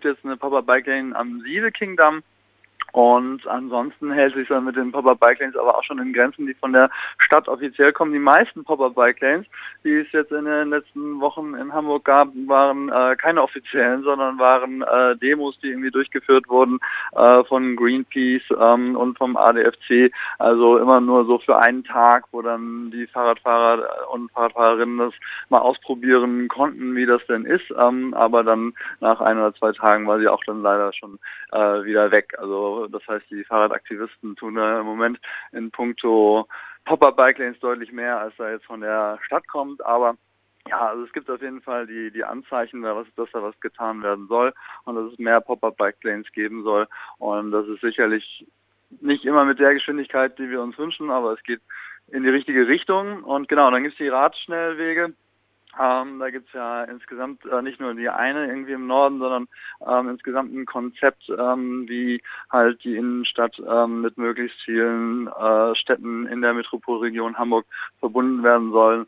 gibt jetzt eine Pop-Up Bike Lane am Siede Kingdom und ansonsten hält sich dann mit den Pop-Up Bike Lanes aber auch schon in Grenzen, die von der Stadt offiziell kommen. Die meisten Pop-Up Bike Lanes, die es jetzt in den letzten Wochen in Hamburg gab, waren äh, keine offiziellen, sondern waren äh, Demos, die irgendwie durchgeführt wurden äh, von Greenpeace ähm, und vom ADFC. Also immer nur so für einen Tag, wo dann die Fahrradfahrer und Fahrradfahrerinnen das mal ausprobieren konnten, wie das denn ist. Ähm, aber dann nach ein oder zwei Tagen war sie auch dann leider schon äh, wieder weg. Also das heißt, die Fahrradaktivisten tun da im Moment in puncto Pop-Up-Bike Lanes deutlich mehr, als da jetzt von der Stadt kommt. Aber ja, also es gibt auf jeden Fall die, die Anzeichen, dass da was getan werden soll und dass es mehr Pop-Up-Bike-Lanes geben soll. Und das ist sicherlich nicht immer mit der Geschwindigkeit, die wir uns wünschen, aber es geht in die richtige Richtung. Und genau, dann gibt es die Radschnellwege. Ähm, da gibt's ja insgesamt äh, nicht nur die eine irgendwie im Norden, sondern ähm, insgesamt ein Konzept, ähm, wie halt die Innenstadt ähm, mit möglichst vielen äh, Städten in der Metropolregion Hamburg verbunden werden sollen.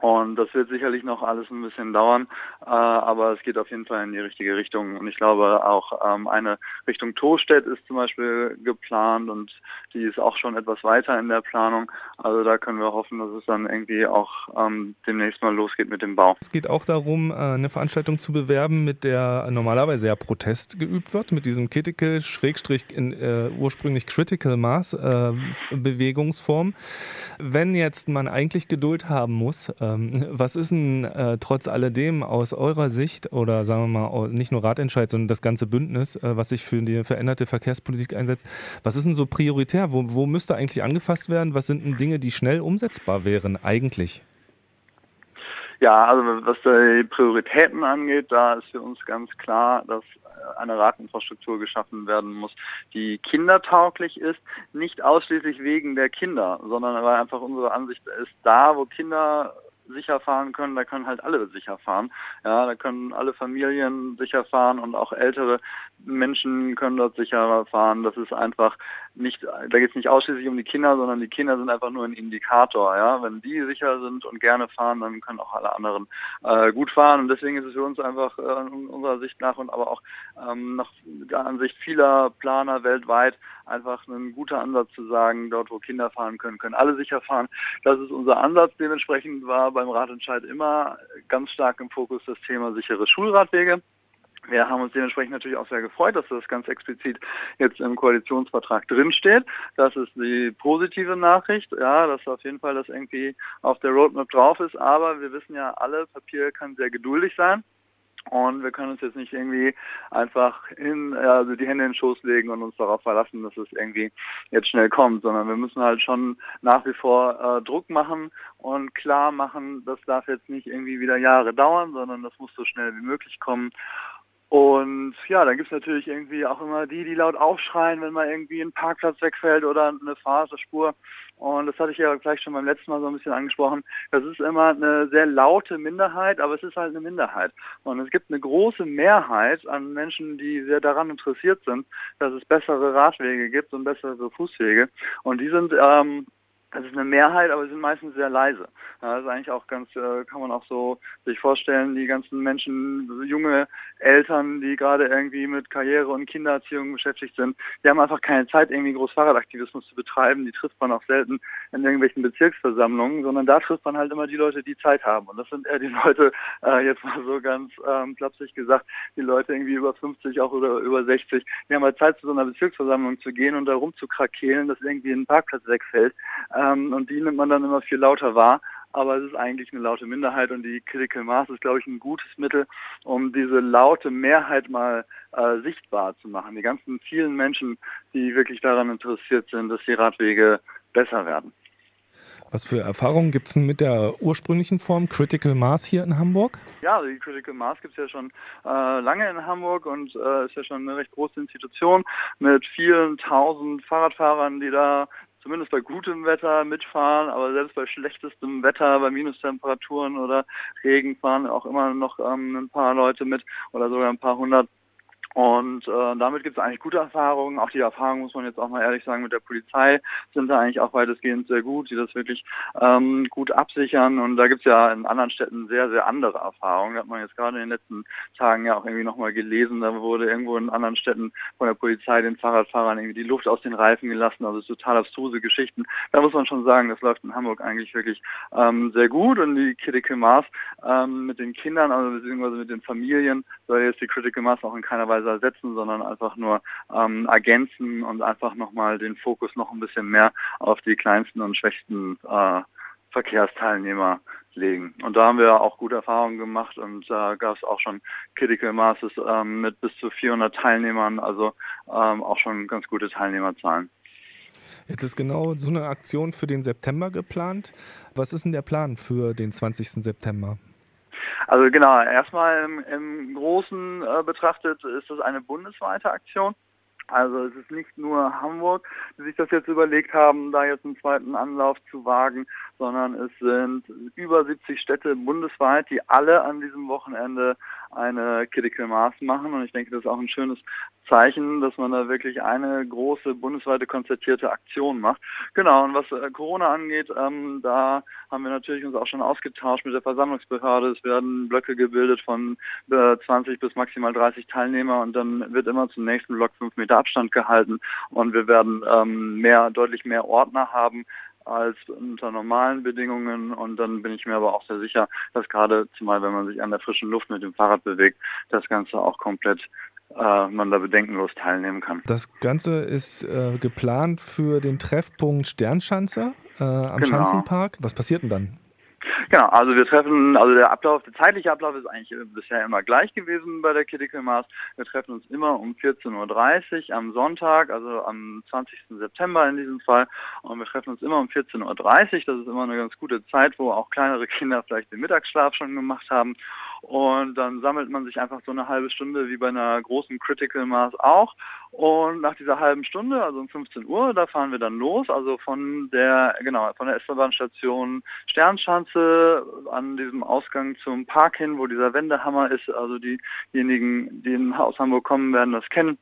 Und das wird sicherlich noch alles ein bisschen dauern, äh, aber es geht auf jeden Fall in die richtige Richtung. Und ich glaube auch ähm, eine Richtung Tostedt ist zum Beispiel geplant und die ist auch schon etwas weiter in der Planung. Also da können wir hoffen, dass es dann irgendwie auch ähm, demnächst mal losgeht mit dem Bau. Es geht auch darum, äh, eine Veranstaltung zu bewerben, mit der normalerweise ja Protest geübt wird, mit diesem Critical, Schrägstrich, in, äh, ursprünglich Critical Mass äh, Bewegungsform. Wenn jetzt man eigentlich Geduld haben muss, äh, ähm, was ist denn äh, trotz alledem aus eurer Sicht oder sagen wir mal nicht nur Ratentscheid, sondern das ganze Bündnis, äh, was sich für die veränderte Verkehrspolitik einsetzt, was ist denn so prioritär? Wo, wo müsste eigentlich angefasst werden? Was sind denn Dinge, die schnell umsetzbar wären eigentlich? Ja, also was die Prioritäten angeht, da ist für uns ganz klar, dass eine Radinfrastruktur geschaffen werden muss, die kindertauglich ist, nicht ausschließlich wegen der Kinder, sondern weil einfach unsere Ansicht ist, da wo Kinder sicher fahren können, da können halt alle sicher fahren. Ja, da können alle Familien sicher fahren und auch ältere Menschen können dort sicherer fahren. Das ist einfach nicht, da geht es nicht ausschließlich um die Kinder, sondern die Kinder sind einfach nur ein Indikator. Ja, wenn die sicher sind und gerne fahren, dann können auch alle anderen äh, gut fahren. Und deswegen ist es für uns einfach äh, unserer Sicht nach und aber auch ähm, nach der Ansicht vieler Planer weltweit einfach ein guter Ansatz zu sagen, dort wo Kinder fahren können, können alle sicher fahren. Das ist unser Ansatz. Dementsprechend war beim Radentscheid immer ganz stark im Fokus das Thema sichere Schulradwege. Wir haben uns dementsprechend natürlich auch sehr gefreut, dass das ganz explizit jetzt im Koalitionsvertrag drinsteht. Das ist die positive Nachricht, ja, dass auf jeden Fall das irgendwie auf der Roadmap drauf ist. Aber wir wissen ja alle, Papier kann sehr geduldig sein. Und wir können uns jetzt nicht irgendwie einfach in, also die Hände in den Schoß legen und uns darauf verlassen, dass es irgendwie jetzt schnell kommt, sondern wir müssen halt schon nach wie vor äh, Druck machen und klar machen, das darf jetzt nicht irgendwie wieder Jahre dauern, sondern das muss so schnell wie möglich kommen. Und ja, dann gibt's natürlich irgendwie auch immer die, die laut aufschreien, wenn mal irgendwie ein Parkplatz wegfällt oder eine Fahrspur. Und das hatte ich ja gleich schon beim letzten Mal so ein bisschen angesprochen. Das ist immer eine sehr laute Minderheit, aber es ist halt eine Minderheit. Und es gibt eine große Mehrheit an Menschen, die sehr daran interessiert sind, dass es bessere Radwege gibt und bessere Fußwege. Und die sind ähm, das ist eine Mehrheit, aber sie sind meistens sehr leise. Ja, das ist eigentlich auch ganz, äh, kann man auch so sich vorstellen, die ganzen Menschen, junge Eltern, die gerade irgendwie mit Karriere und Kindererziehung beschäftigt sind, die haben einfach keine Zeit, irgendwie groß Fahrradaktivismus zu betreiben. Die trifft man auch selten in irgendwelchen Bezirksversammlungen, sondern da trifft man halt immer die Leute, die Zeit haben. Und das sind eher die Leute, äh, jetzt mal so ganz ähm, flapsig gesagt, die Leute irgendwie über 50 auch oder über 60, die haben halt Zeit, zu so einer Bezirksversammlung zu gehen und da rumzukrakehlen, dass irgendwie ein Parkplatz wegfällt ähm, und die nimmt man dann immer viel lauter wahr. Aber es ist eigentlich eine laute Minderheit und die Critical Mass ist, glaube ich, ein gutes Mittel, um diese laute Mehrheit mal äh, sichtbar zu machen. Die ganzen vielen Menschen, die wirklich daran interessiert sind, dass die Radwege besser werden. Was für Erfahrungen gibt es denn mit der ursprünglichen Form Critical Mass hier in Hamburg? Ja, die Critical Mass gibt es ja schon äh, lange in Hamburg und äh, ist ja schon eine recht große Institution mit vielen tausend Fahrradfahrern, die da zumindest bei gutem Wetter mitfahren, aber selbst bei schlechtestem Wetter, bei Minustemperaturen oder Regen fahren auch immer noch ähm, ein paar Leute mit oder sogar ein paar hundert. Und äh, damit gibt es eigentlich gute Erfahrungen. Auch die Erfahrungen, muss man jetzt auch mal ehrlich sagen, mit der Polizei sind da eigentlich auch weitestgehend sehr gut, die das wirklich ähm, gut absichern. Und da gibt es ja in anderen Städten sehr, sehr andere Erfahrungen. Da hat man jetzt gerade in den letzten Tagen ja auch irgendwie nochmal gelesen, da wurde irgendwo in anderen Städten von der Polizei den Fahrradfahrern irgendwie die Luft aus den Reifen gelassen. Also total abstruse Geschichten. Da muss man schon sagen, das läuft in Hamburg eigentlich wirklich ähm, sehr gut. Und die Critical Mass ähm, mit den Kindern, also beziehungsweise mit den Familien, soll jetzt die Critical Mass auch in keiner Weise Weise ersetzen, sondern einfach nur ähm, ergänzen und einfach nochmal den Fokus noch ein bisschen mehr auf die kleinsten und schwächsten äh, Verkehrsteilnehmer legen. Und da haben wir auch gute Erfahrungen gemacht und da äh, gab es auch schon Critical Masses ähm, mit bis zu 400 Teilnehmern, also ähm, auch schon ganz gute Teilnehmerzahlen. Jetzt ist genau so eine Aktion für den September geplant. Was ist denn der Plan für den 20. September? Also genau, erstmal im, im Großen äh, betrachtet ist das eine bundesweite Aktion. Also es ist nicht nur Hamburg, die sich das jetzt überlegt haben, da jetzt einen zweiten Anlauf zu wagen, sondern es sind über 70 Städte bundesweit, die alle an diesem Wochenende eine Critical Mass machen. Und ich denke, das ist auch ein schönes Zeichen, dass man da wirklich eine große bundesweite konzertierte Aktion macht. Genau, und was äh, Corona angeht, ähm, da haben wir natürlich uns auch schon ausgetauscht mit der Versammlungsbehörde. Es werden Blöcke gebildet von äh, 20 bis maximal 30 Teilnehmer und dann wird immer zum nächsten Block fünf Meter Abstand gehalten und wir werden ähm, mehr, deutlich mehr Ordner haben als unter normalen Bedingungen. Und dann bin ich mir aber auch sehr sicher, dass gerade zumal, wenn man sich an der frischen Luft mit dem Fahrrad bewegt, das Ganze auch komplett äh, man da bedenkenlos teilnehmen kann. Das Ganze ist äh, geplant für den Treffpunkt Sternschanze äh, am genau. Schanzenpark. Was passiert denn dann? Genau, also wir treffen, also der Ablauf, der zeitliche Ablauf ist eigentlich bisher immer gleich gewesen bei der Critical Mass. Wir treffen uns immer um 14.30 Uhr am Sonntag, also am 20. September in diesem Fall. Und wir treffen uns immer um 14.30 Uhr. Das ist immer eine ganz gute Zeit, wo auch kleinere Kinder vielleicht den Mittagsschlaf schon gemacht haben. Und dann sammelt man sich einfach so eine halbe Stunde wie bei einer großen Critical Mass auch. Und nach dieser halben Stunde, also um 15 Uhr, da fahren wir dann los, also von der, genau, von der S-Bahn-Station Sternschanze an diesem Ausgang zum Park hin, wo dieser Wendehammer ist. Also diejenigen, die aus Hamburg kommen, werden das kennen.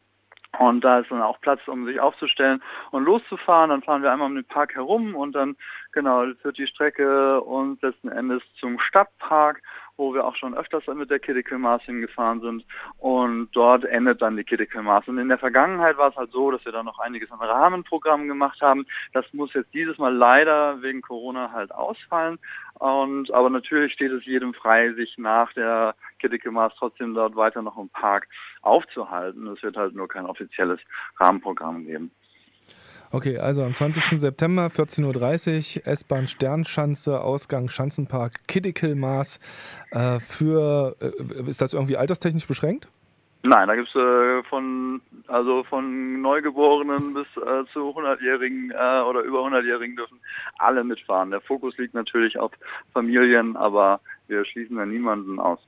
Und da ist dann auch Platz, um sich aufzustellen und loszufahren. Dann fahren wir einmal um den Park herum und dann, genau, führt die Strecke uns letzten Endes zum Stadtpark wo wir auch schon öfters mit der Mass hingefahren sind. Und dort endet dann die Mass. Und in der Vergangenheit war es halt so, dass wir da noch einiges an Rahmenprogrammen gemacht haben. Das muss jetzt dieses Mal leider wegen Corona halt ausfallen. Und, aber natürlich steht es jedem frei, sich nach der Mass trotzdem dort weiter noch im Park aufzuhalten. Es wird halt nur kein offizielles Rahmenprogramm geben. Okay, also am 20. September 14.30 Uhr S-Bahn Sternschanze, Ausgang Schanzenpark, Kiddikel-Maß. Äh, für, äh, ist das irgendwie alterstechnisch beschränkt? Nein, da gibt es äh, von, also von Neugeborenen bis äh, zu 100-Jährigen äh, oder über 100-Jährigen dürfen alle mitfahren. Der Fokus liegt natürlich auf Familien, aber wir schließen da niemanden aus.